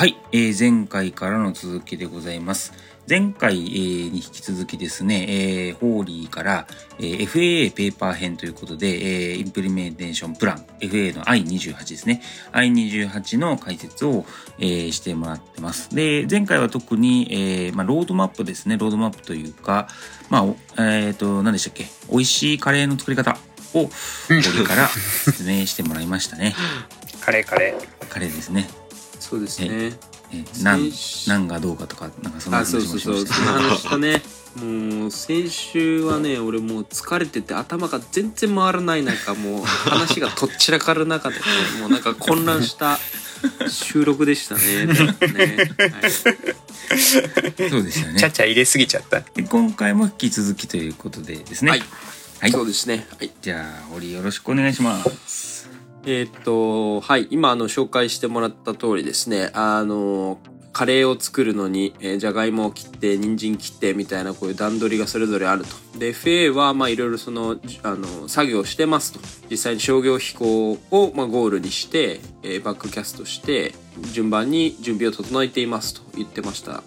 はい、えー前回からの続きでございます。前回、えーに引き続きですね、えーホーリーから、えー FAA ペーパー編ということで、えー implementation plan、FAA の I28 ですね。I28 の解説を、えーしてもらってます。で、前回は特に、えーまあ、ロードマップですね。ロードマップというか、まあ、おえっ、と、何でしたっけ？美味しいカレーの作り方を、ホーリーから説明してもらいましたね。カレーカレカレーですね。そうですね。えー、なん先週なんがどうかとかなんかそんなあ、そう話そうそう、もしたその話したね。もう先週はね、俺もう疲れてて頭が全然回らない中、もう話がとっちらかる中でね、もうなんか混乱した 収録でしたね。ねはい、そうですよー。ちゃねちゃ入れすぎちゃった。で今回も引き続きということでですねはいはいそうですね。はい。じゃあ堀よろしくお願いしますえーっと、はい、今あの紹介してもらった通りですね、あの、カレーを作るのに、えーじゃがいもを切って、人参切ってみたいなこういう段取りがそれぞれあると。で、FA はまあいろいろその、あの、作業してますと。実際に商業飛行をまあゴールにして、えーバックキャストして、順番に準備を整えていますと言ってました。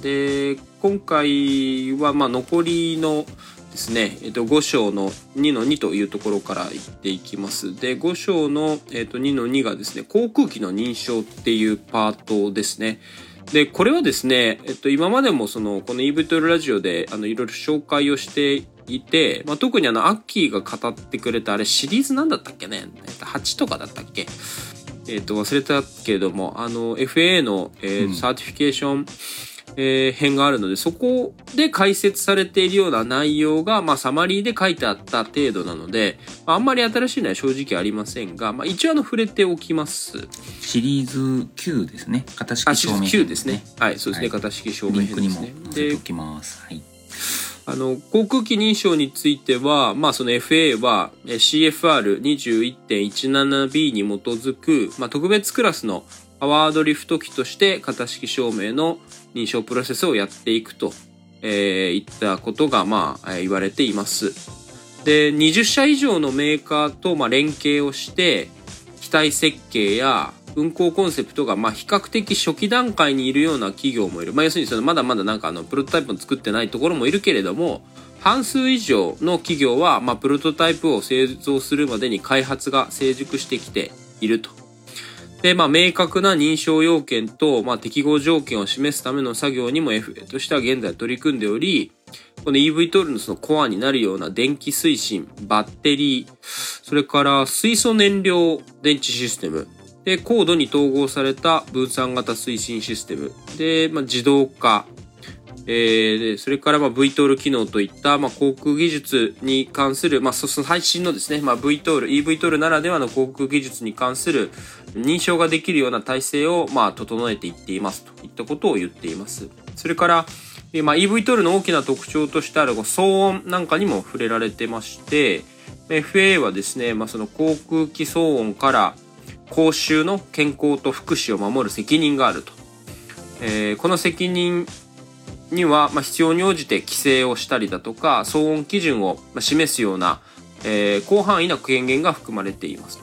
で、今回はまあ残りのですね、えっと、5章の2の2というところから言っていきます。で、5章の、えっと、2の2がですね、航空機の認証っていうパートですね。で、これはですね、えっと、今までもその、この EVTOL ラジオで、あの、いろいろ紹介をしていて、まあ、特にあの、アッキーが語ってくれた、あれシリーズなんだったっけね？えっと ?8 とかだったっけ？えっと、忘れたけれども、あの、 FAA の、えーうん certification、えー編があるので、そこで解説されているような内容が、まあ、サマリーで書いてあった程度なので、まああんまり新しいのは正直ありませんが、まあ、一応あの、触れておきます。シリーズ9ですね型あ、式証明編9ですね。はい、そうですね。はい型式証明編ですね。で載せてお、きますはいあの、航空機認証については、まあその FA はえー CFR21.17B に基づく、まあ特別クラスのパワードリフト機として型式証明の認証プロセスをやっていくと、えーいったことが、まあ、言われています。で、20社以上のメーカーと、まあ、連携をして、機体設計や運行コンセプトが、まあ、比較的初期段階にいるような企業もいる。まあ、要するにその、まだまだなんかあの、プロトタイプを作ってないところもいるけれども、半数以上の企業は、まあ、プロトタイプを製造するまでに開発が成熟してきていると。で、まあ、明確な認証要件と、まあ、適合条件を示すための作業にも FA としては現在取り組んでおり、この EV トールのそのコアになるような電気推進、バッテリー、それから水素燃料電池システム、で、高度に統合された分散型推進システム、で、まあ、自動化、えーそれからまあ VTOL 機能といったまあ航空技術に関する、まあ、その最新のですね、まあ、VTOL、EVTOL ならではの航空技術に関する認証ができるような体制をまあ整えていっていますといったことを言っています。それから、まあ、EVTOL の大きな特徴としてある騒音なんかにも触れられてまして、FA はですね、まあ、その航空機騒音から公衆の健康と福祉を守る責任があると。えーこの責任には、まあ、必要に応じて規制をしたりだとか騒音基準を示すような、えー広範囲な権限が含まれています。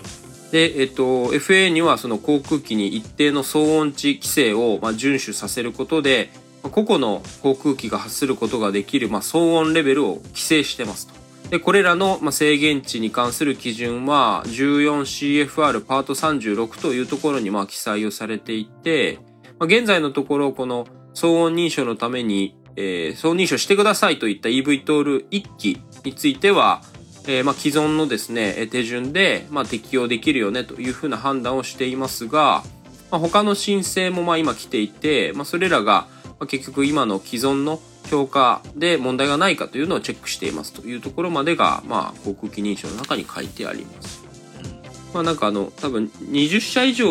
で、えっと、FA にはその航空機に一定の騒音値規制をまあ遵守させることで、個々の航空機が発することができる、まあ、騒音レベルを規制してますと。で、これらのまあ制限値に関する基準は 14CFR パート36というところにまあ記載をされていて、まあ、現在のところこの騒音認証のために、えー騒音認証してくださいといった EVTOL1 機については、えーまあ、既存のですね、えー手順で、まあ、適用できるよねというふうな判断をしていますが、まあ、他の申請もまあ今来ていて、まあ、それらがまあ結局今の既存の評価で問題がないかというのをチェックしていますというところまでが、まあ、航空機認証の中に書いてあります。まあなんかあの、多分20社以上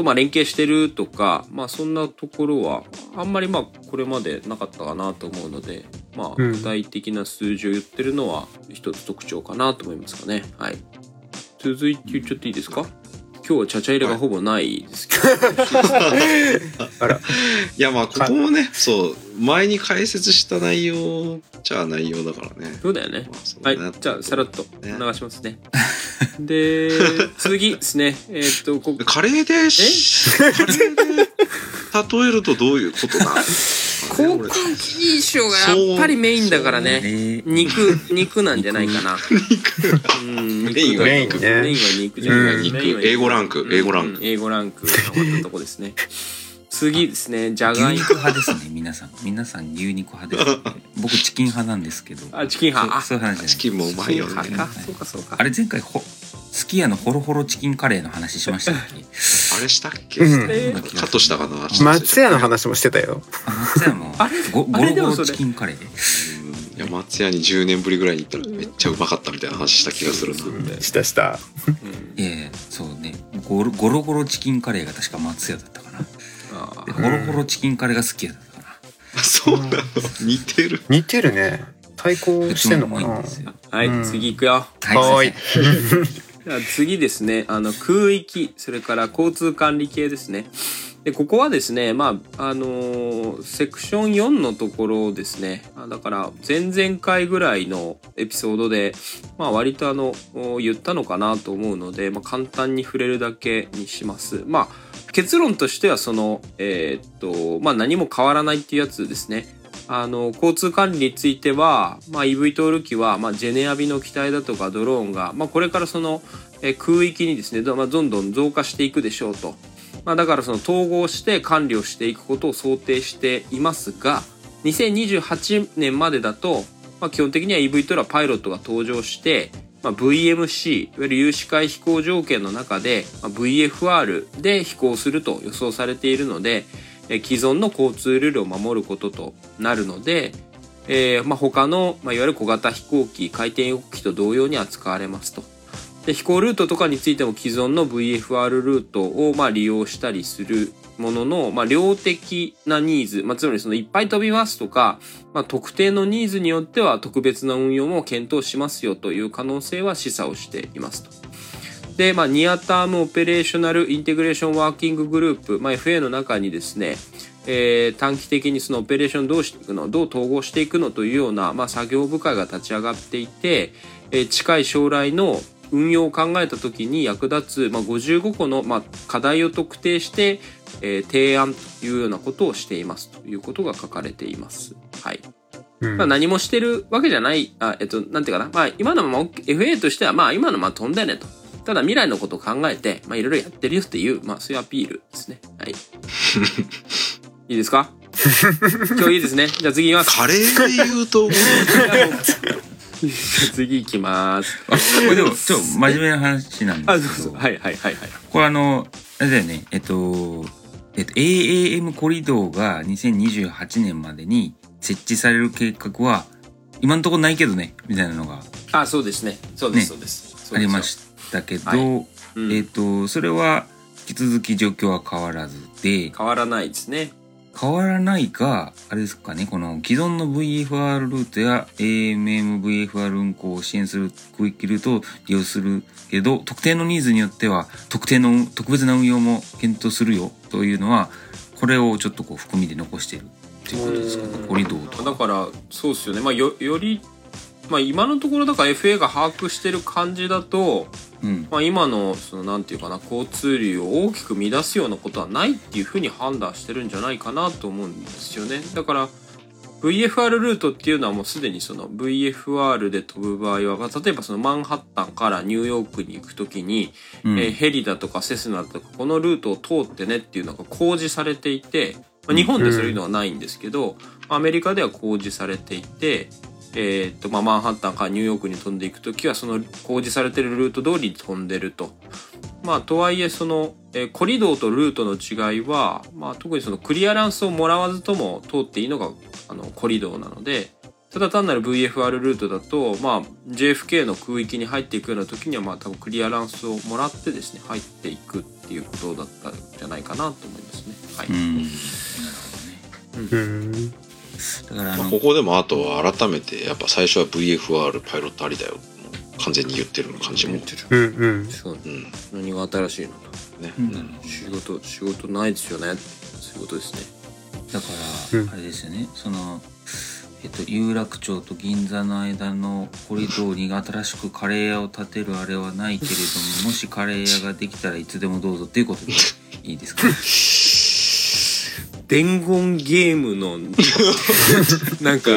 とまあ連携してるとか、まあそんなところはあんまりまあこれまでなかったかなと思うので、まあうん具体的な数字を言ってるのは一つ特徴かなと思いますかね。はい。続いてちゃっていいですか？今日はチャチャ入れがほぼないですけど、あら、いやまあここもねそう前に解説した内容じゃあ内容だからね。そうだよね。まあそうはいじゃあさらっとね。流しますね。で、次ですね。えーっと、こカレーでしカレーで例えるとどういうことだ？航 空機衣装がやっぱりメインだからね。ね。肉、肉なんじゃないかな。うん、メインはメインね。メインは肉じゃない。うん。肉メインは英語ランク。英語ランク。うん英語ランクが終わったとこですね。次ですね、じゃがいも。牛肉派ですね。皆さん。皆さん牛肉派です、ね、僕チキン派なんですけど。あ、チキン派。あ、そうそういう話じゃない。チキンもうまいよね。チキン派か。そうか、そうか。あれ前回ほすき家のホロホロチキンカレーの話しましたっけ？あれしたっけ、うん。えーカットしたかな松屋の話もしてたよ。あ松屋のあれゴあゴロゴロチキンカレー。うんいや松屋に10年ぶりぐらいに行ったらめっちゃうまかったみたいな話した気がするな。したした。うんいやそうね。ゴロゴロゴロチキンカレーが確か松屋だったかな。あでホロホロチキンカレーが好きやったかな。そうなの？似てる。似てるね。対抗してんのかな。いんですよ。はい、うん。次行くよ。はーい。じゃあ次ですね、あの空域、それから交通管理系ですね。で、ここはですね、まあ、あのーセクション4のところですね。だから、前々回ぐらいのエピソードで、まあ、割とあの、言ったのかなと思うので、まあ、簡単に触れるだけにします。まあ、結論としては、その、えーっと、まあ、何も変わらないっていうやつですね。あの交通管理については、まあ、EV トール機は、まあ、ジェネアビの機体だとかドローンが、まあ、これからその、空域にですね,、まあ、どんどん増加していくでしょうと、まあ、だからその統合して管理をしていくことを想定していますが2028年までだと、まあ、基本的には EV トールはパイロットが登場して、まあ、VMC いわゆる有視界飛行条件の中で、まあ、VFR で飛行すると予想されているのでえー既存の交通ルールを守ることとなるので、えーまあ、他の、まあ、いわゆる小型飛行機回転翼機と同様に扱われますと。で飛行ルートとかについても既存の VFR ルートをま利用したりするものの、まあ、量的なニーズ、まあ、つまりそのいっぱい飛びますとか、まあ、特定のニーズによっては特別な運用も検討しますよという可能性は示唆をしていますと。で、まあ、 near-term operational integration working group、まあ、FA の中にですね、えー短期的にそのオペレーションどうしていくのどう統合していくのというような、まあ、作業部会が立ち上がっていて、えー近い将来の運用を考えた時に役立つ、まあ、55個の、まあ、課題を特定して、えー提案というようなことをしていますということが書かれています。はい。うんまあ、何もしてるわけじゃない、あ、えっと、なんていうかな。まあ、今のまま FA としては、まあ、今のまま飛んだよねと。ただ未来のことを考えて、まあ、いろいろやってるよっていう、まあ、そういうアピールですね。はい。いいですか？今日いいですね。じゃあ次行きます。カレーで言うと 次行きます。あこれでもちょっと真面目な話なんあ、ですけどそうそう。はいはいはいはい。これあのあれだよねえっとえっと AAM コリドーが2028年までに設置される計画は今のところないけどねみたいなのがあ、そうですね。そうです、ねそうです。そうですありましたけど、はいうんえっとそれは引き続き状況は変わらずで変わらないですね。変わらないかあれですかねこの既存の VFR ルートや AMMVFR 運行を支援する区域ルートを利用するけど特定のニーズによっては特定の特別な運用も検討するよというのはこれをちょっとこう含みで残しているっていうことですかねコリドーと。だから、そうですよね。まあ、よ、より、まあ、今のところだから FA が把握してる感じだと、うん。まあ、今のそのなんていうかな交通流を大きく乱すようなことはないっていうふうに判断してるんじゃないかなと思うんですよね。だから VFR ルートっていうのはもうすでにその VFR で飛ぶ場合は、まあ例えばそのマンハッタンからニューヨークに行くときに、うん。えーヘリだとかセスナだとかこのルートを通ってねっていうのが公示されていて、まあ、日本でそういうのはないんですけど、アメリカでは公示されていて、えーっとまあ、マンハッタンからニューヨークに飛んでいくときはその公示されてるルート通りに飛んでると。まあ、とはいえその、えーコリドーとルートの違いは、まあ、特にそのクリアランスをもらわずとも通っていいのがあのコリドーなのでただ単なる VFR ルートだと、まあ、JFK の空域に入っていくような時には、まあ、多分クリアランスをもらってですね入っていくっていうことだったんじゃないかなと思いますね。はいうんうん。だからあのまあここでもあとは改めてやっぱ最初は VFR パイロットありだよ。完全に言ってる感じも。言ってる。うんうん。そう。うん。何が新しいのとね。うん仕事仕事ないですよね。そういうことですね。だから、あれですよね。そのえっと、有楽町と銀座の間のコリドーに新しくカレー屋を建てるあれはないけれどももしカレー屋ができたらいつでもどうぞっていうことでいいですか？伝言ゲームのなんか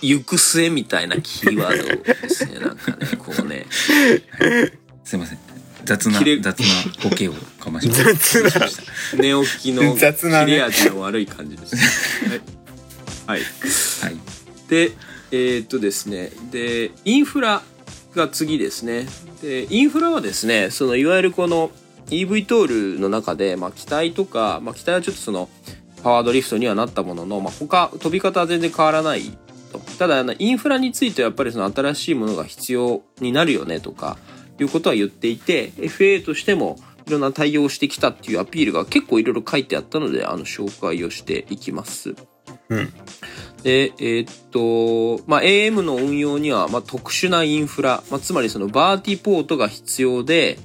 行く末みたいなキーワードですねなんかねこうね。すいません。雑な雑なボケをかましました寝起きの雑なね。切れ味の悪い感じですね。はい、はい。はい。でえーっとですね。でインフラが次ですね。でインフラはですねそのいわゆるこの EV トールの中で、まあ、機体とか、まあ、機体はちょっとそのパワードリフトにはなったものの、まあ、他飛び方は全然変わらないとただあのインフラについてはやっぱりその新しいものが必要になるよねとかいうことは言っていて FA としてもいろんな対応をしてきたっていうアピールが結構いろいろ書いてあったのであの紹介をしていきます。うんで、えーっと、まあ、AM の運用には、まあ、特殊なインフラ、まあ、つまりそのバーティポートが必要で、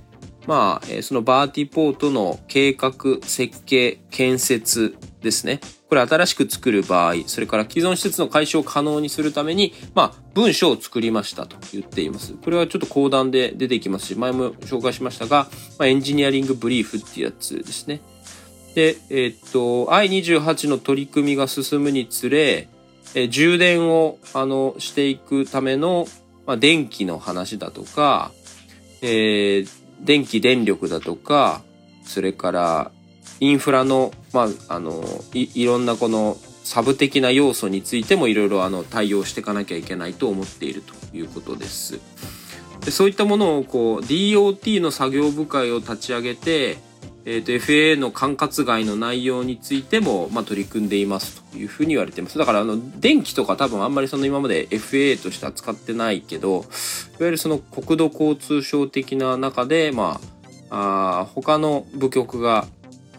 まあ、えーそのバーティポートの計画、設計、建設ですね。これ新しく作る場合、それから既存施設の解消を可能にするために、まあ、文書を作りましたと言っています。これはちょっと講談で出てきますし、前も紹介しましたが、まあ、エンジニアリングブリーフっていうやつですね。で、えーっと、I28 の取り組みが進むにつれ、え充電を、あの、していくための、まあ、電気の話だとか、えー電気電力だとか、それから、インフラの、まあ、あの、い、ろんなこの、サブ的な要素についてもいろいろあの対応していかなきゃいけないと思っているということです。でそういったものをこう DOT の作業部会を立ち上げて、えー、と FAA の管轄外の内容についても、まあ、取り組んでいますというふうに言われています。だからあの電気とか多分あんまりその今まで FAA として扱ってないけどいわゆるその国土交通省的な中で、まあ、あ他の部局が、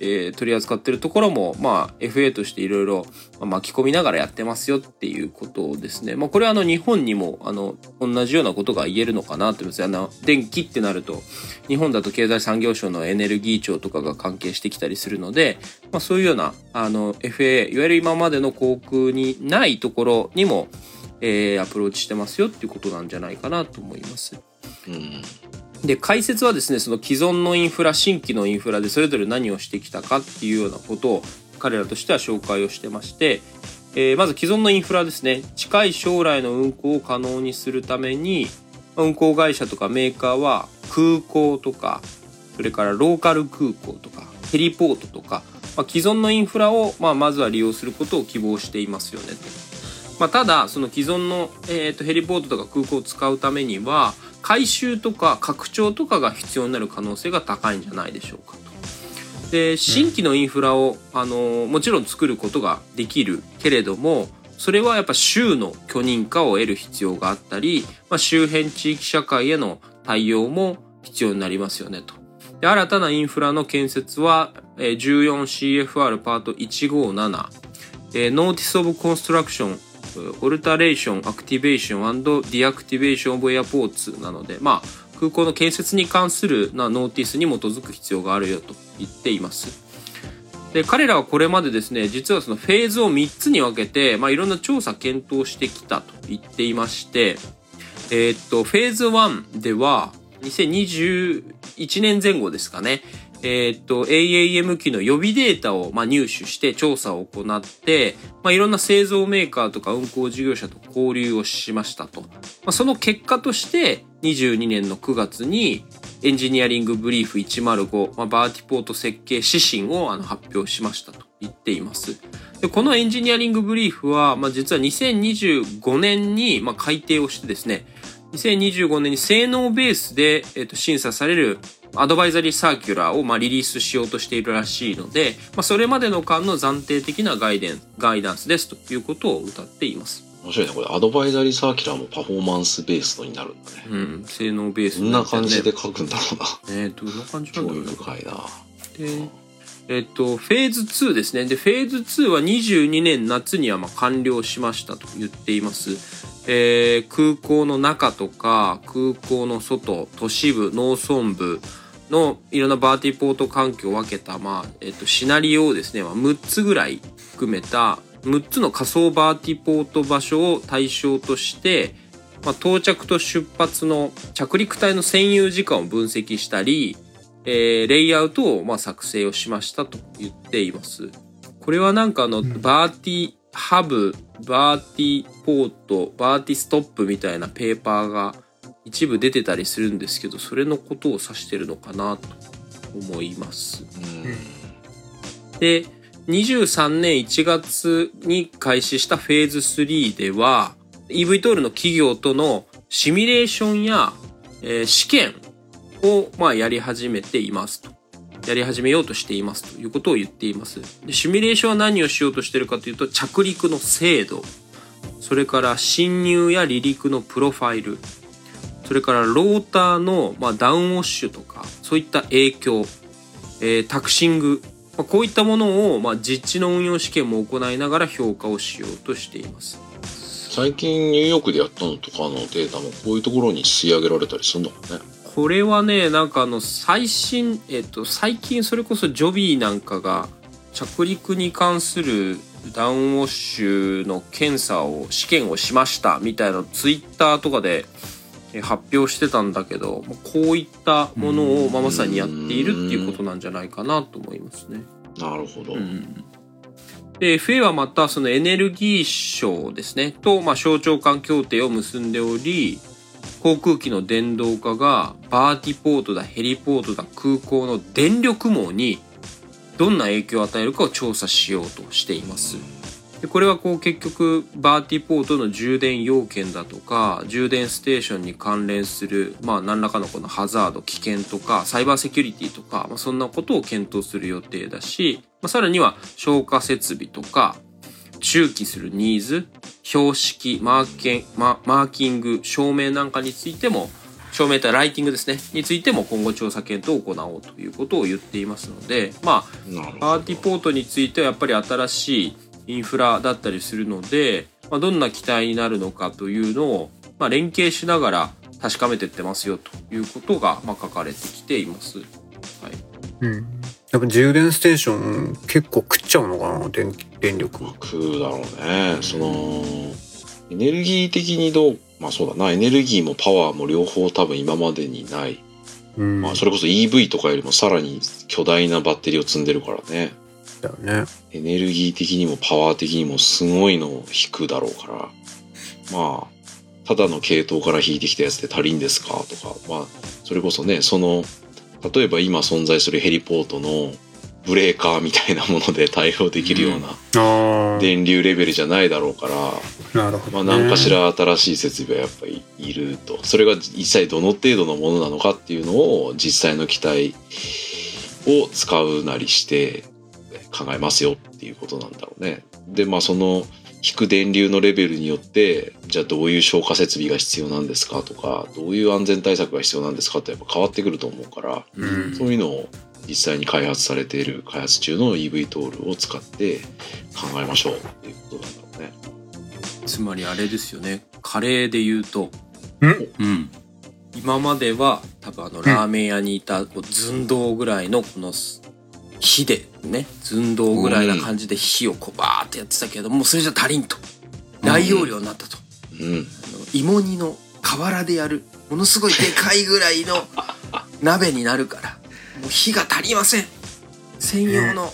えー取り扱ってるところも、まあ、FA としていろいろ巻き込みながらやってますよっていうことですね。まあ、これはあの日本にもあの同じようなことが言えるのかなと思います。あの電気ってなると日本だと経済産業省のエネルギー庁とかが関係してきたりするので、まあ、そういうようなあの FA いわゆる今までの航空にないところにも、えーアプローチしてますよっていうことなんじゃないかなと思います。うん。で解説はですねその既存のインフラ新規のインフラでそれぞれ何をしてきたかっていうようなことを彼らとしては紹介をしてまして、えーまず既存のインフラですね近い将来の運航を可能にするために運航会社とかメーカーは空港とかそれからローカル空港とかヘリポートとか、まあ、既存のインフラを、まあ、まずは利用することを希望していますよねと。まあ、ただその既存の、えー、とヘリポートとか空港を使うためには改修とか拡張とかが必要になる可能性が高いんじゃないでしょうかと。で新規のインフラを、あのもちろん作ることができるけれどもそれはやっぱ州の許認可を得る必要があったり、まあ、周辺地域社会への対応も必要になりますよねと。で新たなインフラの建設は、えー 14CFR パート157、えー、Notice of Construction Alteration Activation and Deactivation of Airports なので、まあ、空港の建設に関するなノーティスに基づく必要があるよと言っています。で彼らはこれまでですね実はそのフェーズを3つに分けて、まあ、いろんな調査検討してきたと言っていまして、えーっとフェーズ1では2021年前後ですかねえーっと AAM 機の予備データをまあ入手して調査を行って、まあ、いろんな製造メーカーとか運航事業者と交流をしましたと、まあ、その結果として22年の9月にエンジニアリングブリーフ105、まあ、バーティポート設計指針をあの発表しましたと言っています。でこのエンジニアリングブリーフは、まあ、実は2025年に、まあ、改定をしてですね、2025年に性能ベースで、えっと審査されるアドバイザリーサーキュラーを、まあ、リリースしようとしているらしいので、まあ、それまでの間の暫定的なガイデンガイダンスですということを歌っています。面白いね。これ、アドバイザリーサーキュラーもパフォーマンスベースのになるんだね。うん、性能ベースどんな感じでね。書くんだろうな。えー、どんな感じなん興だろう深いな。で、えっと、フェーズ2ですね。で、フェーズ2は22年夏にはまあ完了しましたと言っています。えー空港の中とか、空港の外、都市部、農村部、のいろんな vertiport 環境を分けた、まあ、えっと、シナリオをですね、まあ、6つぐらい含めた、6つの仮想 vertiport 場所を対象として、まあ、到着と出発の着陸帯の占有時間を分析したり、えーレイアウトをまあ作成をしましたと言っています。これはなんかあの、 vertihub、vertiport、vertistop みたいなペーパーが一部出てたりするんですけど、それのことを指してるのかなと思います。で、23年1月に開始したフェーズ3では、eVTOL の企業とのシミュレーションや、えー試験を、まあ、やり始めていますと。やり始めようとしていますということを言っています。でシミュレーションは何をしようとしているかというと、着陸の精度、それから侵入や離陸のプロファイル、それからローターの、まあ、ダウンウォッシュとか、そういった影響、えータクシング、まあ、こういったものを、まあ、実地の運用試験も行いながら評価をしようとしています。最近ニューヨークでやったのとかのデータもこういうところに吸い上げられたりするのかね。これはねなんかあの最新えっと最近それこそジョビーなんかが着陸に関するダウンウォッシュの検査を試験をしましたみたいなツイッターとかでえ発表してたんだけどまあこういったものをまあまさにやっているっていうことなんじゃないかなと思いますね。なるほど。うんで FA はまたそのエネルギー省ですねと、まあ、省庁間協定を結んでおり航空機の電動化がバーティポートだヘリポートだ空港の電力網にどんな影響を与えるかを調査しようとしています。でこれはこう結局バーティポートの充電要件だとか充電ステーションに関連するまあ何らかのこのハザード危険とかサイバーセキュリティとか、まあ、そんなことを検討する予定だし、まあ、さらには消火設備とか中期するニーズ標識マーケンママーキング照明なんかについても照明とライティングですねについても今後調査検討を行おうということを言っていますのでまあなるほど。パーティポートについてはやっぱり新しいインフラだったりするので、まあ、どんな期待になるのかというのを、まあ、連携しながら確かめていってますよということが、まあ、書かれてきています。はい、うん。やっぱ充電ステーション結構食っちゃうのかな電電力。食うだろうね。その、エネルギー的にどう、まあそうだな、エネルギーもパワーも両方多分今までにない。うん。まあそれこそ EV とかよりもさらに巨大なバッテリーを積んでるからね。だよね。エネルギー的にもパワー的にもすごいのを引くだろうから。まあ、ただの系統から引いてきたやつで足りんですかとか、まあ、それこそね、その、例えば今存在するヘリポートのブレーカーみたいなもので対応できるような。電流レベルじゃないだろうから、なるほど、まあね。何かしら新しい設備はやっぱりいると。それが一体どの程度のものなのかっていうのを実際の機体を使うなりして考えますよっていうことなんだろうね。で、まあその引く電流のレベルによって、じゃあどういう消火設備が必要なんですかとか、どういう安全対策が必要なんですかってやっぱ変わってくると思うから、うんそういうのを実際に開発されている開発中の EV トールを使って考えましょうっていうことなんだろうね。つまりあれですよねカレーで言うとうん？今までは多分あのラーメン屋にいたこう寸胴ぐらいのこの火でね寸胴ぐらいな感じで火をこうバーってやってたけどもうそれじゃ足りんと大容量になったと、うん。あの芋煮の河原でやるものすごいでかいぐらいの 鍋になるからもう火が足りません専用の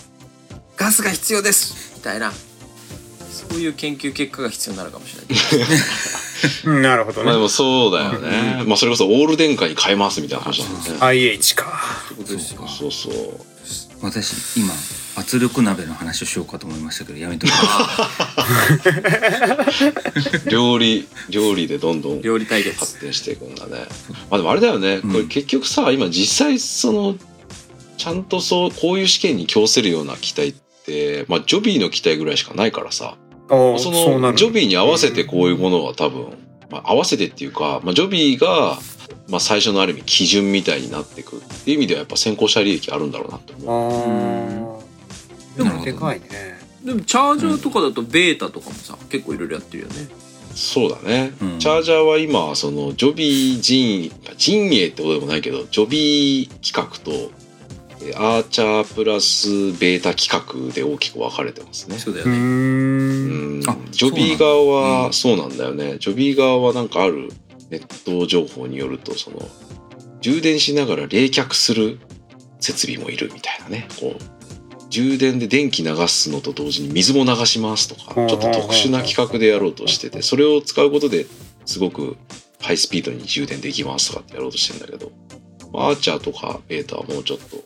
ガスが必要ですみたいなそういう研究結果が必要になるかもしれないうん なるほどね。まあでもそうだよね。まあそれこそオール電化に変えますみたいな話なんだね。IH か。ってことですよそうそう。私、今、圧力鍋の話をしようかと思いましたけど、やめとき 料理、料理でどんどん料理対決発展していくんだね。まあでもあれだよね。うんこれ結局さ、今実際その、ちゃんとそう、こういう試験に供せるような機体って、まあジョビーの機体ぐらいしかないからさ、ああ、そ。のジョビーに合わせてこういうものは多分、まあ合わせてっていうか、まあジョビーが、まあ最初のある意味基準みたいになっていくっていう意味ではやっぱ先行者利益あるんだろうなって思う。でもでかいね。でもチャージャーとかだとベータとかもさ結構いろいろやってるよねそうだね、うんチャージャーは今そのジョビー陣陣営ってことでもないけどジョビー企画とえアーチャープラスベータ企画で大きく分かれてますね。うそうだよね。うんジョビー側はそうなんだよね。ジョビー側はなんかあるネット情報によるとその充電しながら冷却する設備もいるみたいなね。こう充電で電気流すのと同時に水も流しますとかうんちょっと特殊な企画でやろうとしててそれを使うことですごくハイスピードに充電できますとかってやろうとしてるんだけどアーチャーとかベータはもうちょっと、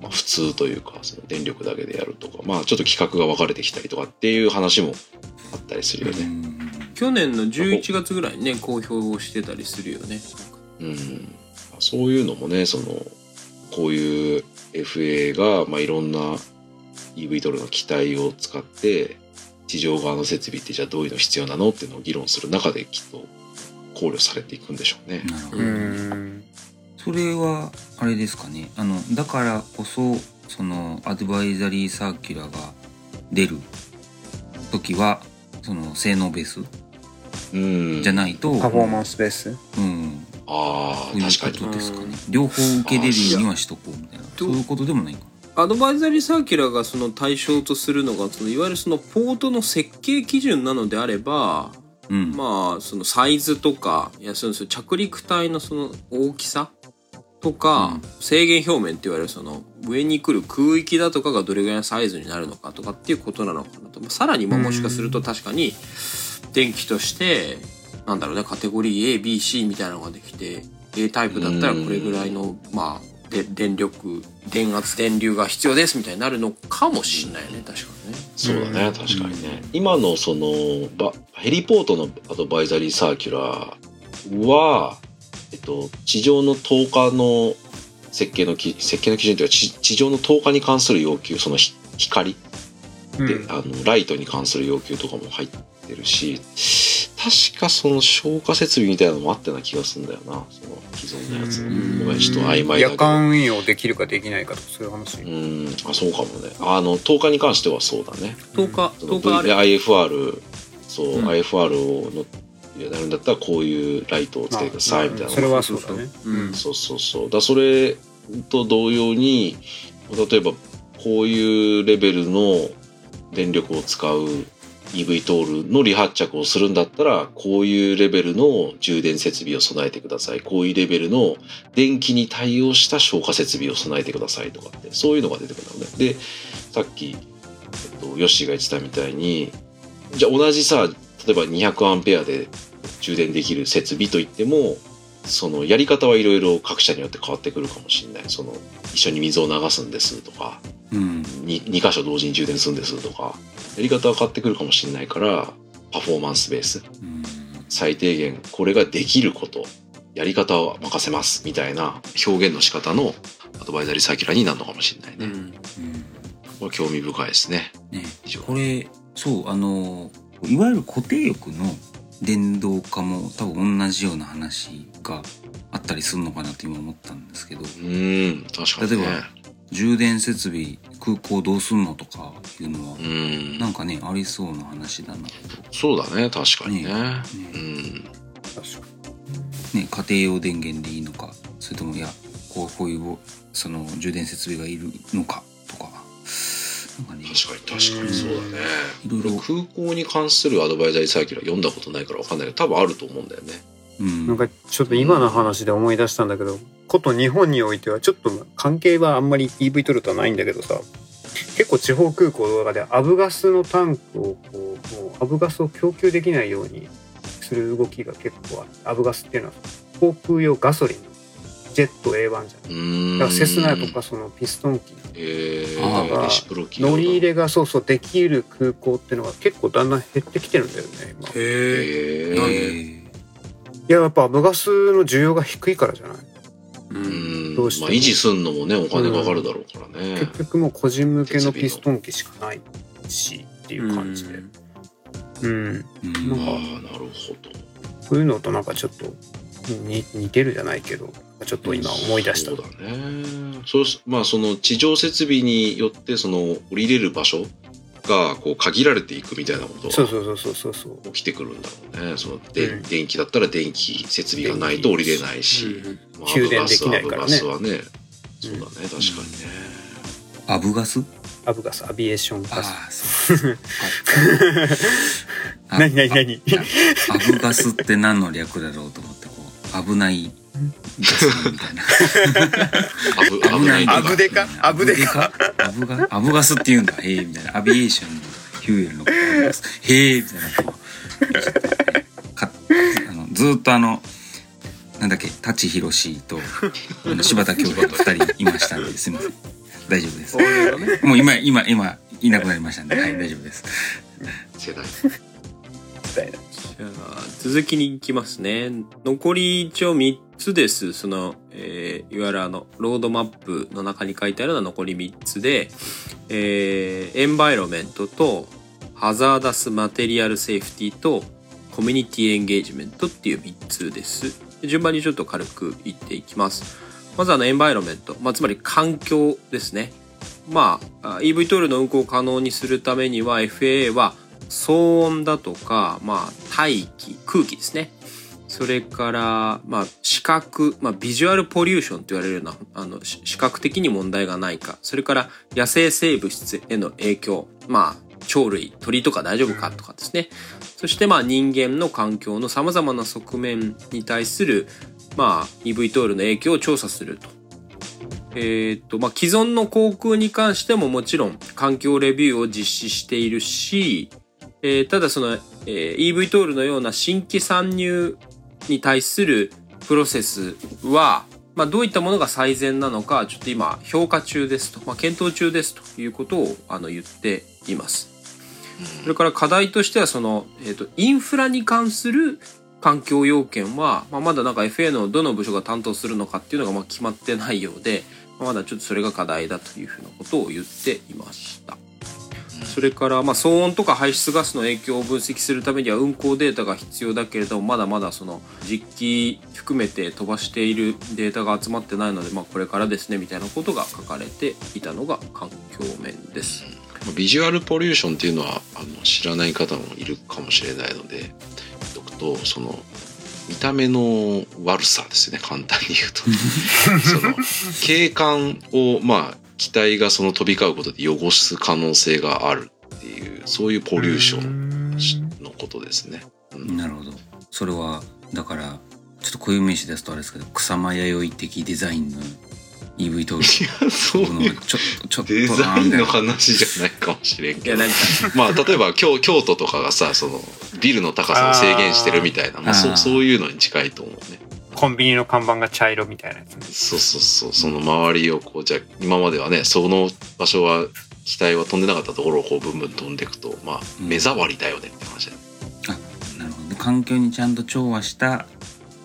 まあ、普通というかその電力だけでやるとかまあちょっと企画が分かれてきたりとかっていう話もあったりするよね。去年の11月ぐらいにね、公表してたりするよね。うん、そういうのもねそのこういう FA が、まあ、いろんな EV トルの機体を使って地上側の設備ってじゃあどういうの必要なのっていうのを議論する中できっと考慮されていくんでしょうね。なるほど。うん。それはあれですかねあのだからこそそのアドバイザリーサーキュラーが出る時はその性能ベースうん、じゃないと、パフォーマンスベース？うん。ああ確かに。ことですかね。うん両方受けれるようにはしとこうみたいな。どそういうことでもないか。アドバイザリーサーキュラーがその対象とするのがそのいわゆるそのポートの設計基準なのであればうん。まあそのサイズとかいやそうですよ着陸体のその大きさとか、うん。制限表面って言われるその上に来る空域だとかがどれぐらいのサイズになるのかとかっていうことなのかなと。まあさらにまあもしかすると確かに電気としてなんだろうねカテゴリー ABC みたいなのができて A タイプだったらこれぐらいのまあで電力電圧電流が必要ですみたいになるのかもしれないよね確かにね。そうだね、確かにね。今のそのバヘリポートのアドバイザリーサーキュラーは、えっと、地上の投下の設計のき設計の基準というか地地上の投下に関する要求そのひ光で、うん。あのライトに関する要求とかも入ってるし確かその消火設備みたいなのもあったような気がするんだよな。その既存のやつ。うん。ごめんちょっと曖昧だけど。夜間運用できるかできないかとかそういう話。うん。あそうかもね。あの投下に関してはそうだね。10日その10日あ IFR そう、うん。IFR をのやるんだったらこういうライトをつけてくださいみたいなそれはそうだね。うん。そうそうそう。だそれと同様に例えばこういうレベルの電力を使う EV トールの離発着をするんだったらこういうレベルの充電設備を備えてください。こういうレベルの電気に対応した消火設備を備えてくださいとかってそういうのが出てくるのね。でさっき、えっと、ヨッシーが言ってたみたいにじゃあ同じさ例えば200アンペアで充電できる設備といってもそのやり方はいろいろ各社によって変わってくるかもしれない。その一緒に水を流すんですとかうんに 2, 箇所同時に充電するんですとかやり方は変わってくるかもしれないからパフォーマンスベース。うん最低限これができることやり方は任せますみたいな表現の仕方のアドバイザリーサーキュラーになるのかもしれないね、うん。うんこれ興味深いですね。ね。これそうあのいわゆる固定翼の電動化も多分同じような話があったりするのかなと今思ったんですけど。うーん確かにね。例えば充電設備空港どうすんのとかいうのはうん。なんかねありそうな話だな。と、そうだね確かにね。ね。うん。確かね、家庭用電源でいいのかそれともいやこうこういうその充電設備がいるのかとか。なんかね。確かに確かにそうだね。いろいろ。空港に関するアドバイザリーサーキュラー読んだことないから分かんないけど多分あると思うんだよね。うん。なんかちょっと今の話で思い出したんだけど、こと日本においてはちょっと関係はあんまり EV 取るとはないんだけどさ、結構地方空港とかでアブガスのタンクをこう、もうアブガスを供給できないようにする動きが結構あって、アブガスっていうのは航空用ガソリンのジェット A1 じゃん。だからセスナとかそのピストン機。えあー、ー乗り入れがそうそうできる空港っていうのが結構だんだん減ってきてるんだよね今。いへええなんでえややっぱアブガスの需要が低いからじゃない？うん。どうしても。まあ維持すんのもねお金かかるだろうからね、結局もう個人向けのピストン機しかないしっていう感じで。うん、なんかああなるほど。そういうのとなんかちょっとに似てるじゃないけどちょっと今思い出した。そうだね。そうすまあその地上設備によってその降りれる場所がこう限られていくみたいなことがそうそうそうそうそうそう。起きてくるんだろうね。そので、うん。電気だったら電気設備がないと降りれないし、まあ給電できないからね。アブガスはね、そうだね、確かにね。アブガス？アブガス。アビエーションガス。ああ、そう。あ 何何何？あアブガスって何の略だろうと思って、こう、危ないガスみたいな。危ないアブデカ？アブデカ？アブガアブガスって言うんだ。へえ、みたいな。アビエーションのヒューエルの。へえ、みたいな。こうかあのずーっとあの、なんだっけ、舘ひろしとあの柴田恭平が二人いましたんで、すいません。大丈夫です。もう今、今、今、いなくなりましたんで、はい、大丈夫です。世代。みたいなじゃあ続きに行きますね。残り一応3つです。その、えーいわゆるあの、ロードマップの中に書いてあるのは残り3つで、えーエンバイロメントと、ハザーダスマテリアルセーフティと、コミュニティエンゲージメントっていう3つです。順番にちょっと軽く言っていきます。まずあの、エンバイロメント。まあ、つまり環境ですね。まあ、あ EV トールの運行を可能にするためには FAA は騒音だとか、まあ、大気、空気ですね。それから、まあ、視覚、まあ、ビジュアルポリューションと言われるような、あの、視覚的に問題がないか。それから、野生生物質への影響。まあ、鳥類、鳥とか大丈夫かとかですね。そして、まあ、人間の環境の様々な側面に対する、まあ、EV トールの影響を調査すると。えーっと、まあ、既存の航空に関してももちろん環境レビューを実施しているし、えーただその、えー EV トールのような新規参入に対するプロセスは、まあ、どういったものが最善なのか、ちょっと今、評価中ですと、まあ、検討中ですということをあの言っています。それから課題としては、その、えっ、と、インフラに関する環境要件は、まあ、まだなんか FA のどの部署が担当するのかっていうのがま決まってないようで、まだちょっとそれが課題だというふうなことを言っていました。それから、まあ、騒音とか排出ガスの影響を分析するためには運行データが必要だけれども、まだまだその実機含めて飛ばしているデータが集まってないので、まあ、これからですね、みたいなことが書かれていたのが環境面です。ビジュアルポリューションっていうのはあの知らない方もいるかもしれないので言くとその見た目の悪さですね簡単に言うと その景観をまあ機体がその飛び交うことで汚す可能性があるっていうそういうポリューションンのことですね。うんなるほど。それは、だから、ちょっと固有名詞出すとあれですけど、草間弥生的デザインの EV トール。いやそういうちょっと、ちょっとデザインのな話じゃないかもしれんけど まあ例えば京京都とかがさそのビルの高さを制限してるみたいなまあ、そあーそういうのに近いと思うね。コンビニの看板が茶色みたいなやつ。ねそうそうそう。その周りをこうじゃあ今まではねその場所は機体は飛んでなかったところをこうブンブン飛んでいくとまあうん。目障りだよねって話だよ。ねなるほどね。環境にちゃんと調和した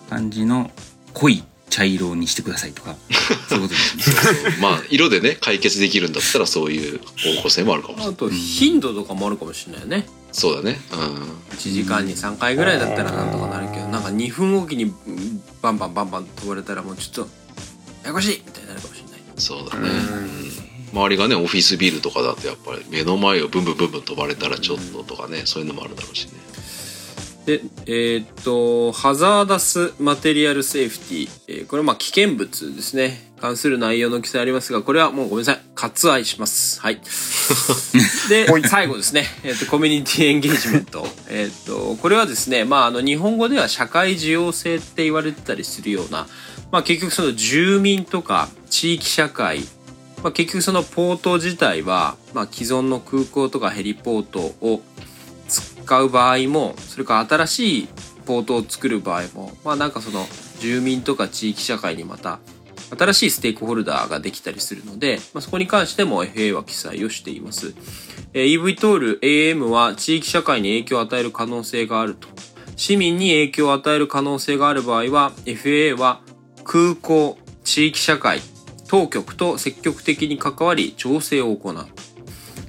感じの濃い茶色にしてくださいとか、そういうことですね。そうそう。まあ色でね解決できるんだったらそういう方向性もあるかもしれない。あと頻度とかもあるかもしれないよね。そうだね。1時間に3回ぐらいだったらなんとかなるけどなんか2分おきにうんバンバンバンバン飛ばれたらもうちょっとややこしいみたいになるかもしれない。うんそうだね、うん。うん周りがねオフィスビルとかだとやっぱり目の前をブンブンブンブン飛ばれたらちょっととかねそういうのもあるだろうしね。でえーっとハザーダスマテリアルセーフティ、えーこれはまあ危険物ですね関する内容の記載ありますがこれはもうごめんなさい。割愛します。はい。で最後ですね、えーっとコミュニティエンゲージメントえーっとこれはですねまああの日本語では社会需要性って言われてたりするようなまあ結局その住民とか地域社会まあ、結局そのポート自体は、まあ、既存の空港とかヘリポートを使う場合もそれから新しいポートを作る場合もまあなんかその住民とか地域社会にまた新しいステークホルダーができたりするので、まあ、そこに関しても FA は記載をしています。えー EV トール AM は地域社会に影響を与える可能性があると。市民に影響を与える可能性がある場合は FA は空港、地域社会、当局と積極的に関わり調整を行う。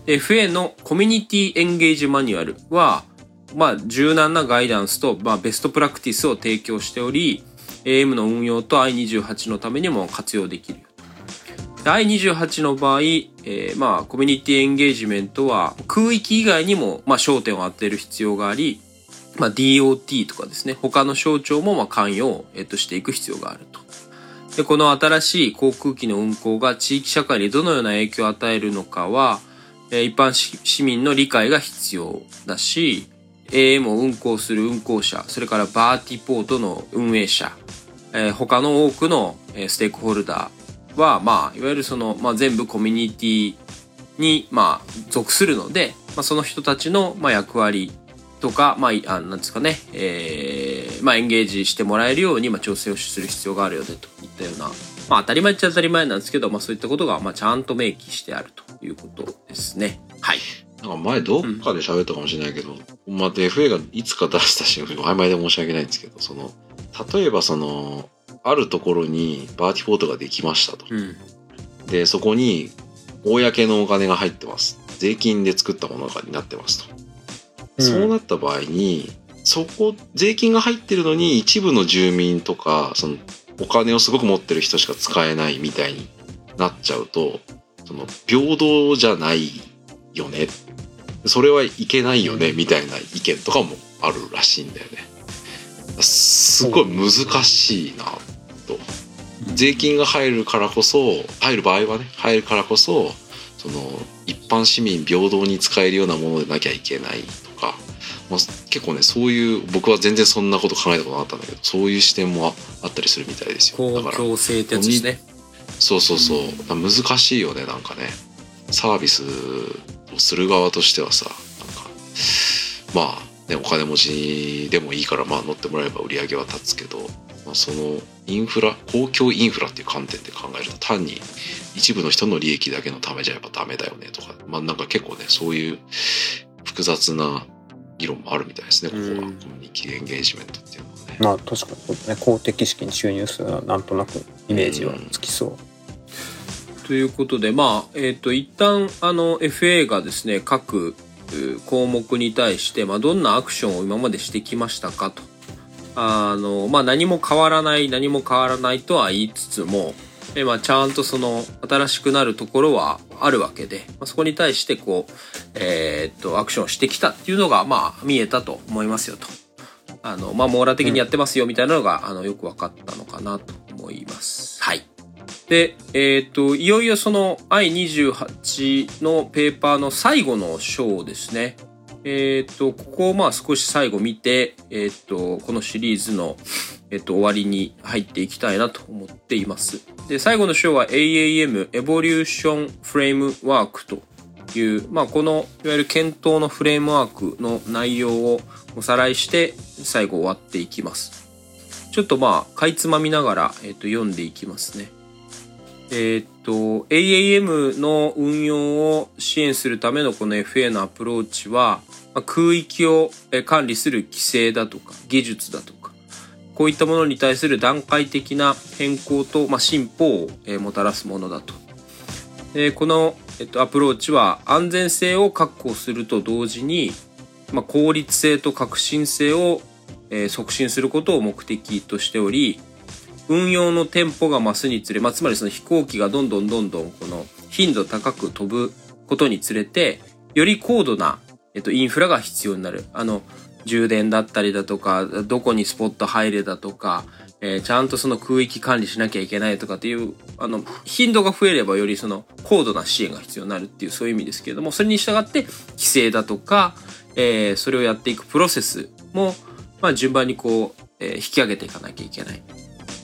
FA のコミュニティエンゲージマニュアルは、まあ、柔軟なガイダンスと、まあ、ベストプラクティスを提供しており、AM の運用と I28 のためにも活用できるよと。第28の場合、えーまあ、コミュニティエンゲージメントは空域以外にも、まあ、焦点を当てる必要があり、まあ、DOT とかですね、他の省庁もまあ関与を、えっと、していく必要があると。で、この新しい航空機の運航が地域社会にどのような影響を与えるのかは、えー一般市民の理解が必要だし、AM を運航する運航者、それからバーティポートの運営者、えー他の多くの、えーステークホルダーは、まあ、いわゆるその、まあ、全部コミュニティに、まあ、属するので、まあ、その人たちの、まあ、役割とか、まあ、あなんですかね、えーまあ、エンゲージしてもらえるように、まあ、調整をする必要があるよね、といったような、まあ、当たり前っちゃ当たり前なんですけど、まあ、そういったことが、まあ、ちゃんと明記してあるということですね。はい。なんか前どっかで喋ったかもしれないけど、また FA がいつか出した新聞曖昧で申し訳ないんですけど、その、例えばその、あるところにバーティポートができましたと。うん。で、そこに、公のお金が入ってます。税金で作ったものになってますと。そうなった場合に、そこ、税金が入ってるのに一部の住民とか、その、お金をすごく持ってる人しか使えないみたいになっちゃうと、その、平等じゃないよね。それはいけないよね、みたいな意見とかもあるらしいんだよね。すごい難しいな、と。税金が入るからこそ、入る場合はね、入るからこそ、その、一般市民平等に使えるようなものでなきゃいけないとか、まあ、結構ねそういう僕は全然そんなこと考えたことなかったんだけどそういう視点もあったりするみたいですよ公だから共性ってやつですね。そうそうそう難しいよねなんかねサービスをする側としてはさなんかまあねお金持ちでもいいからまあ乗ってもらえば売り上げは立つけど、まあ、そのインフラ公共インフラっていう観点で考えると単に一部の人の利益だけのためじゃやっぱダメだよねとかまあなんか結構ねそういう複雑な議論もあるみたいですねここは、うんコミュニティエンゲージメントっていうのはね。まあ確かにね公的資金収入数はなんとなくイメージはつきそう。ということで、まあ、えっ、と、一旦、あの、FA がですね、各項目に対して、まあ、どんなアクションを今までしてきましたかと。あの、まあ、何も変わらない、何も変わらないとは言いつつも、えまあ、ちゃんとその、新しくなるところはあるわけで、まあ、そこに対して、こう、えーっと、アクションしてきたっていうのが、まあ、見えたと思いますよと。あの、まあ、網羅的にやってますよみたいなのが、あの、よく分かったのかなと思います。はい。で、えっ、と、いよいよその I28 のペーパーの最後の章ですね。えっ、と、ここをまあ少し最後見て、えっ、と、このシリーズの、えっ、と、終わりに入っていきたいなと思っています。で、最後の章は AAM、Evolution Framework という、まあ、この、いわゆる検討のフレームワークの内容をおさらいして、最後終わっていきます。ちょっとまあ、かいつまみながら、えっ、と、読んでいきますね。えーっと、AAM の運用を支援するためのこの FA のアプローチは、まあ空域を管理する規制だとか技術だとか、こういったものに対する段階的な変更と、まあ、進歩をもたらすものだと。でこの、えっと、アプローチは安全性を確保すると同時に、まあ、効率性と革新性を、えー促進することを目的としており、運用のテンポが増すにつれ、まあ、つまりその飛行機がどんどんどんどんこの頻度高く飛ぶことにつれて、より高度な、えっと、インフラが必要になる。あの、充電だったりだとか、どこにスポット入れだとか、えーちゃんとその空域管理しなきゃいけないとかっていう、あの、頻度が増えればよりその高度な支援が必要になるっていうそういう意味ですけれども、それに従って規制だとか、えーそれをやっていくプロセスも、まあ順番にこう、えー引き上げていかなきゃいけない。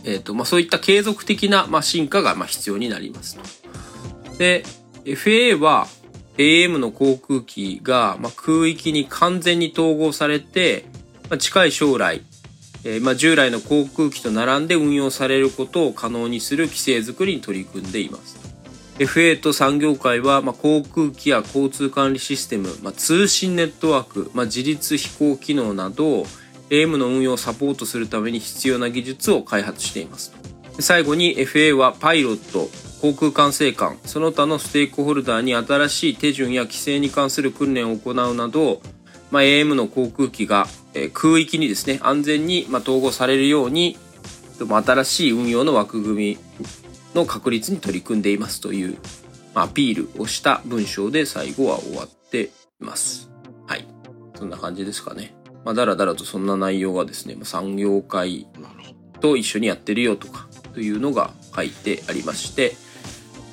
えっ、と、まあそういった継続的な、まあ、進化が、まあ必要になりますと。で、FAA は AM の航空機が、まあ、空域に完全に統合されて、まあ、近い将来、えーまあ、従来の航空機と並んで運用されることを可能にする規制づくりに取り組んでいます。FA と産業界は、まあ、航空機や交通管理システム、まあ、通信ネットワーク、まあ、自立飛行機能など AM の運用をサポートするために必要な技術を開発しています。最後に FA はパイロット、航空管制官、その他のステークホルダーに新しい手順や規制に関する訓練を行うなど、まあ、AM の航空機が、え空域にですね、安全に、ま、統合されるように、新しい運用の枠組みの確立に取り組んでいますという、アピールをした文章で最後は終わっています。はい。そんな感じですかね。まあ、だらだらとそんな内容がですね、産業界。と一緒にやってるよとかというのが書いてありまして、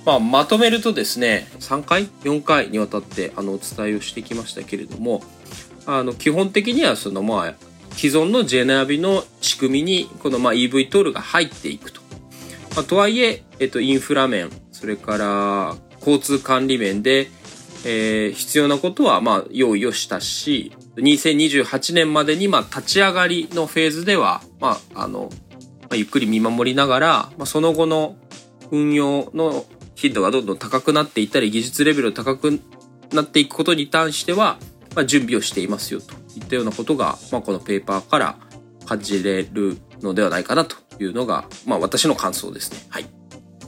まあ、まとめるとですね3回4回にわたってあのお伝えをしてきましたけれどもあの基本的にはそのまあ既存の J ナビの仕組みにこのまあ EV トールが入っていくと。まあ、とはいえ、えっと、インフラ面それから交通管理面で、えー必要なことはまあ用意をしたし2028年までにまあ立ち上がりのフェーズでは、まあ、あのまあ、ゆっくり見守りながら、まあ、その後の運用の頻度がどんどん高くなっていったり技術レベルが高くなっていくことに関しては、まあ、準備をしていますよといったようなことが、まあ、このペーパーから感じれるのではないかなというのが、まあ、私の感想ですね。はい。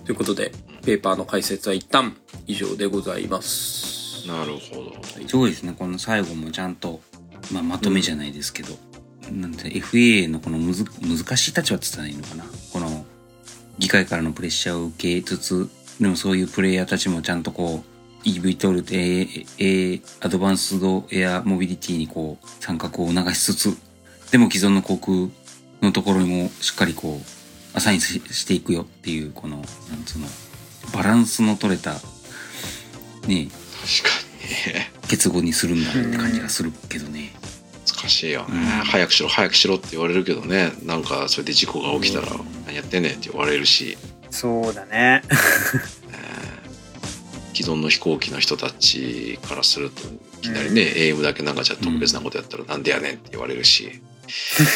ということで、ペーパーの解説は一旦以上でございます。なるほど。そうですねこの最後もちゃんと、まあ、まとめじゃないですけど、なんて FA のこのむず難しい立場って言ったらいいのかな。この議会からのプレッシャーを受けつつでもそういうプレイヤーたちもちゃんとこう EV トールで、えアドバンスドエアモビリティにこう参画を促しつつでも既存の航空のところにもしっかりこうアサインししていくよっていうこのなんつうのバランスの取れたね。確かに。結合にするんだって感じがするけどね。難しいよ。ね、うん早くしろ早くしろって言われるけどね。なんかそれで事故が起きたらうん。何やってんねんって言われるし、そうだね。既存の飛行機の人たちからするといきなりね、AM だけなんかじゃあ特別なことやったらなんでやねんって言われるし、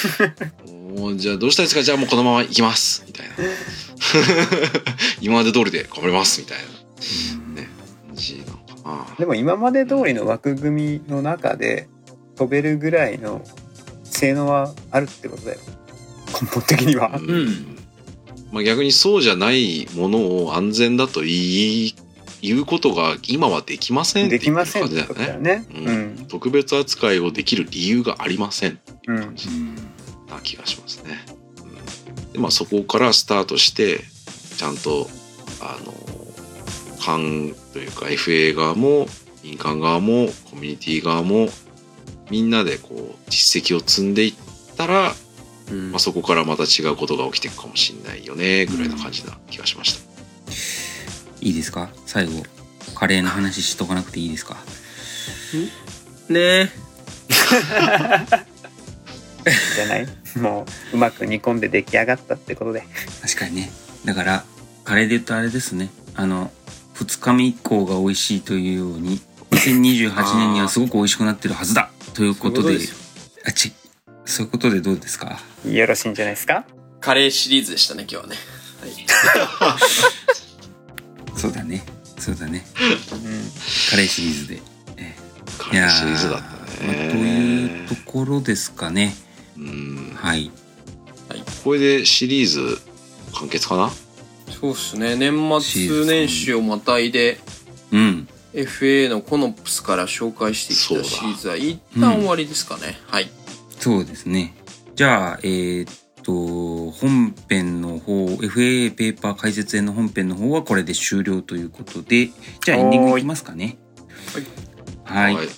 もうじゃあどうしたいですか？じゃあもうこのまま行きます。みたいな。今まで通りで頑張ります。みたいなでも今まで通りの枠組みの中で飛べるぐらいの性能はあるってことだよ。根本的には。んまあ、逆にそうじゃないものを安全だと言い言うことが今はできませんってできいうませんって感じだよね。よね。ううんん。特別扱いをできる理由がありませんっていううん感じな気がしますね。うんでまあそこからスタートしてちゃんとあの官というか FA 側も民間側もコミュニティ側もみんなでこう実績を積んでいったら、うん。まあ、そこからまた違うことが起きていくかもしれないよねぐらいな感じな気がしました。いいですか？最後カレーの話しとかなくていいですか？ねえ。じゃない？もううまく煮込んで出来上がったってことで。確かにね。だからカレーで言うとあれですね。あの2日目以降が美味しいというように2028年にはすごく美味しくなってるはずだということで。そういうことですよ。あちそういうことでどうですか？よろしいんじゃないですか？カレーシリーズでしたね今日はね。はい。そうだね。そうだね。うん。カレーシリーズで。カレーシリーズだったね。まあというところですかね。うん。はい。これでシリーズ完結かな？そうっすね年末年始をまたいでうん FA のコノプスから紹介してきたシリーズは一旦終わりですかね、はいそうですね。じゃあ、えーっと、本編の方、FA ペーパー解説編の本編の方はこれで終了ということで、じゃあエンディングいきますかね。はい。はい。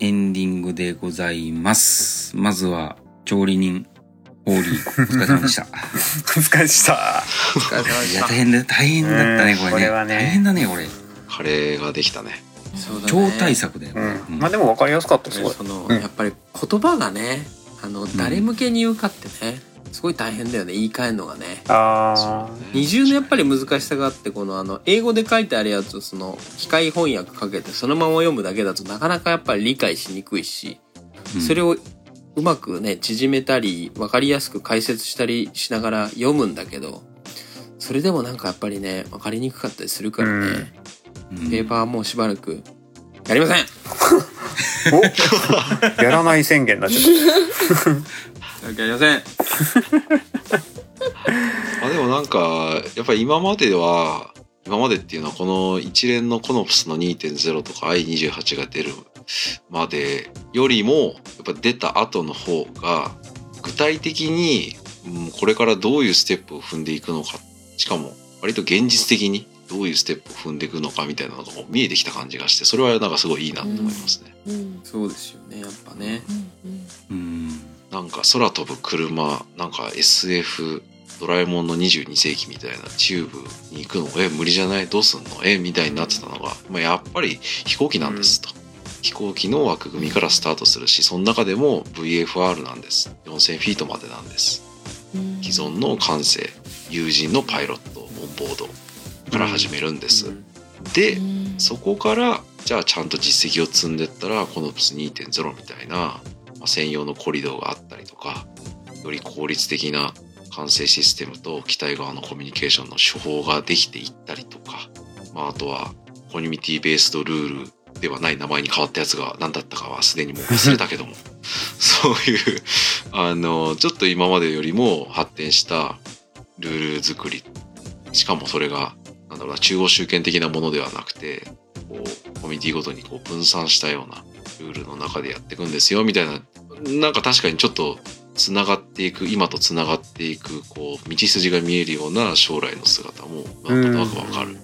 エンディングでございます。まずは、調理人、ホーリー、お疲れ様でした。お疲れでした。お疲れ様でいや、した大変だ、大変だったね、うんこれね。これはね大変だね、これ。カレーができたね。そうだね超大作だよ。うん。うんまあでも分かりやすかった、すごい。その、うんやっぱり言葉がねあの誰向けに言うかってね、すごい大変だよね。言い換えるのがね。あ二重のやっぱり難しさがあってこのあの英語で書いてあるやつをその機械翻訳かけてそのまま読むだけだとなかなかやっぱり理解しにくいし、うん。それをうまくね縮めたり分かりやすく解説したりしながら読むんだけどそれでもなんかやっぱりね分かりにくかったりするからね、うん。ペーパーはもうしばらくやりません! あ。おやらない宣言になっちゃっ やりません あでもなんかやっぱり今までは今までっていうのはこの一連のコノプスの2.0とか i28 が出るまでよりもやっぱ出た後の方が具体的にうんこれからどういうステップを踏んでいくのかしかも割と現実的にどういうステップを踏んでいくのかみたいなのが見えてきた感じがしてそれはなんかすごいいいなと思いますね。うん。そうですよねやっぱね。うん。うんなんか空飛ぶ車なんか SF ドラえもんの22世紀みたいなチューブに行くの？え無理じゃない？どうすんの？えみたいになってたのが、まあ、やっぱり飛行機なんですと、飛行機の枠組みからスタートするしその中でも VFR なんです。4000フィートまでなんです。うん。既存の管制友人のパイロットオンボードから始めるんです、うん。でうん。そこからじゃあちゃんと実績を積んでったらコノプス2.0みたいな、まあ、専用のコリドーがあったりとかより効率的な管制システムと機体側のコミュニケーションの手法ができていったりとか、まあ、あとはコミュニティベースドルールではない名前に変わったやつが何だったかはすでにもう 忘れたけどもそういうあのちょっと今までよりも発展したルール作り。しかもそれがなんだろうな中央集権的なものではなくてこうコミュニティごとにこう分散したようなルールの中でやっていくんですよみたいな。なんか確かにちょっとつながっていく今とつながっていくこう道筋が見えるような将来の姿もなんとなくわかる、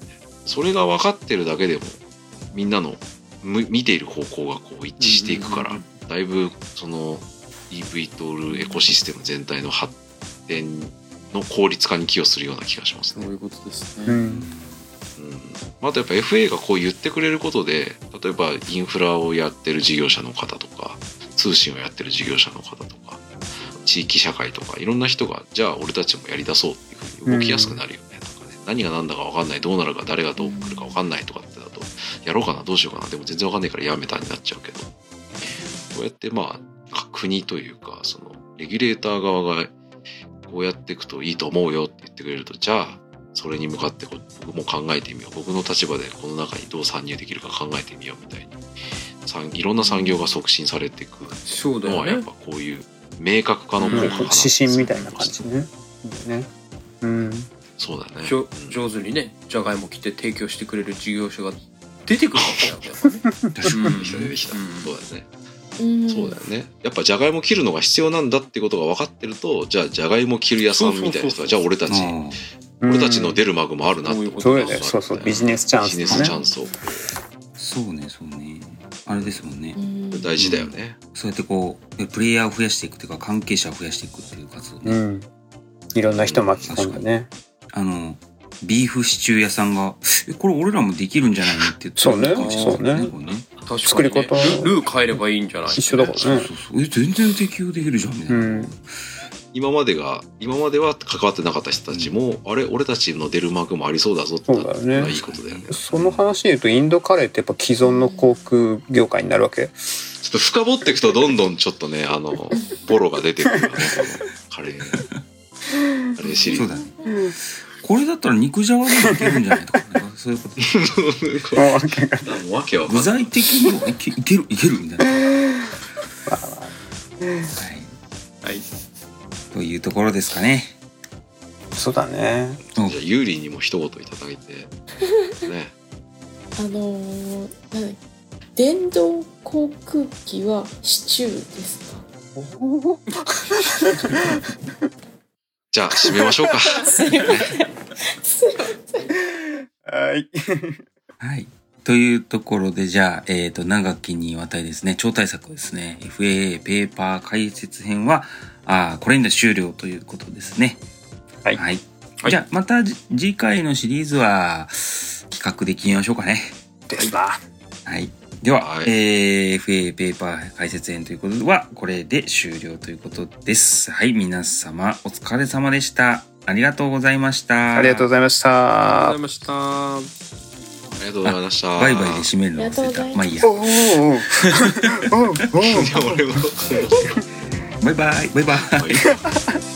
それが分かってるだけでもみんなのむ見ている方向がこう一致していくから、だいぶその EV トールエコシステム全体の発展の効率化に寄与するような気がしますね。そういうことですね、うんうん。あとやっぱ FA がこう言ってくれることで例えばインフラをやってる事業者の方とか通信をやってる事業者の方とか地域社会とかいろんな人がじゃあ俺たちもやりだそうっていうふうに動きやすくなるよね。とかね、何が何だか分かんないどうなるか誰がどう来るか分かんないとかってだとやろうかなどうしようかなでも全然分かんないからやめたになっちゃうけど。こうやってまあ国というかそのレギュレーター側がこうやっていくといいと思うよって言ってくれるとじゃあそれに向かって僕も考えてみよう。僕の立場でこの中にどう参入できるか考えてみようみたいに。産いろんな産業が促進されていく。そうだよね。のはやっぱこういう明確化の効果かな指針みたいな感じね。ね。うん。そうだね。上手にねじゃがいも切って提供してくれる事業者が出てくるわけだか に出てきた出てきた、うん。そうだよね。うんそうだよね。やっぱじゃがいも切るのが必要なんだってことが分かってるとじゃあじゃがいも切る屋さんみたいな人はじゃあ俺たち。あ俺たちの出るマグもあるなって思そうよね。そうそう。ビジネスチャンスビジネスチャね。ンス。をーそうね。そうね。あれですもんね、うん。大事だよね、そうやってこうプレイヤーを増やしていくというか関係者を増やしていくっていう活動ね、うん。いろんな人巻き込んでね。あのビーフシチュー屋さんが「えこれ俺らもできるんじゃないの?」って言ってそうね。そうね。これね。確かに、ね、作り方。ルルー変えればいいんじゃない一緒だからね。そうそうそう。え全然適用できるじゃんみたいな、うん今までが今までは関わってなかった人たちも、あれ俺たちの出るマグもありそうだぞってなったそうだよねらいいことだよね。その話で言うとインドカレーってやっぱ既存の航空業界になるわけ？ちょっと深掘っていくとどんどんちょっとねあのボロが出てくるよねカレーカレーシリーズそうだね。これだったら肉じゃがでもいけるんじゃないとかなんかそういうこと。わけわ具材的にもいけいけるいけるみたいな、はい、はいというところですかね。そうだね。じゃあユーリーにも一言いただいて。ね。あのー、なん電動航空機はシチューですか？じゃあ締めましょうか。すいません。すいません。はい。はい。というところで、じゃあ、えっ、と、長きにわたりですね、超大作ですね、FAA ペーパー解説編は、あーこれで終了ということですね。はいはい。はいじゃあ、またじ次回のシリーズは、企画で決めましょうかね。ですなはい。では、はいえー FA ペーパー解説編ということでは、これで終了ということです。はい、皆様、お疲れ様でした。ありがとうございました。ありがとうございましたありがとうございましたありがとうございましたバイバイで締めるの忘れありがとうござた。いますまあいいや。バイバイバイバイ。はい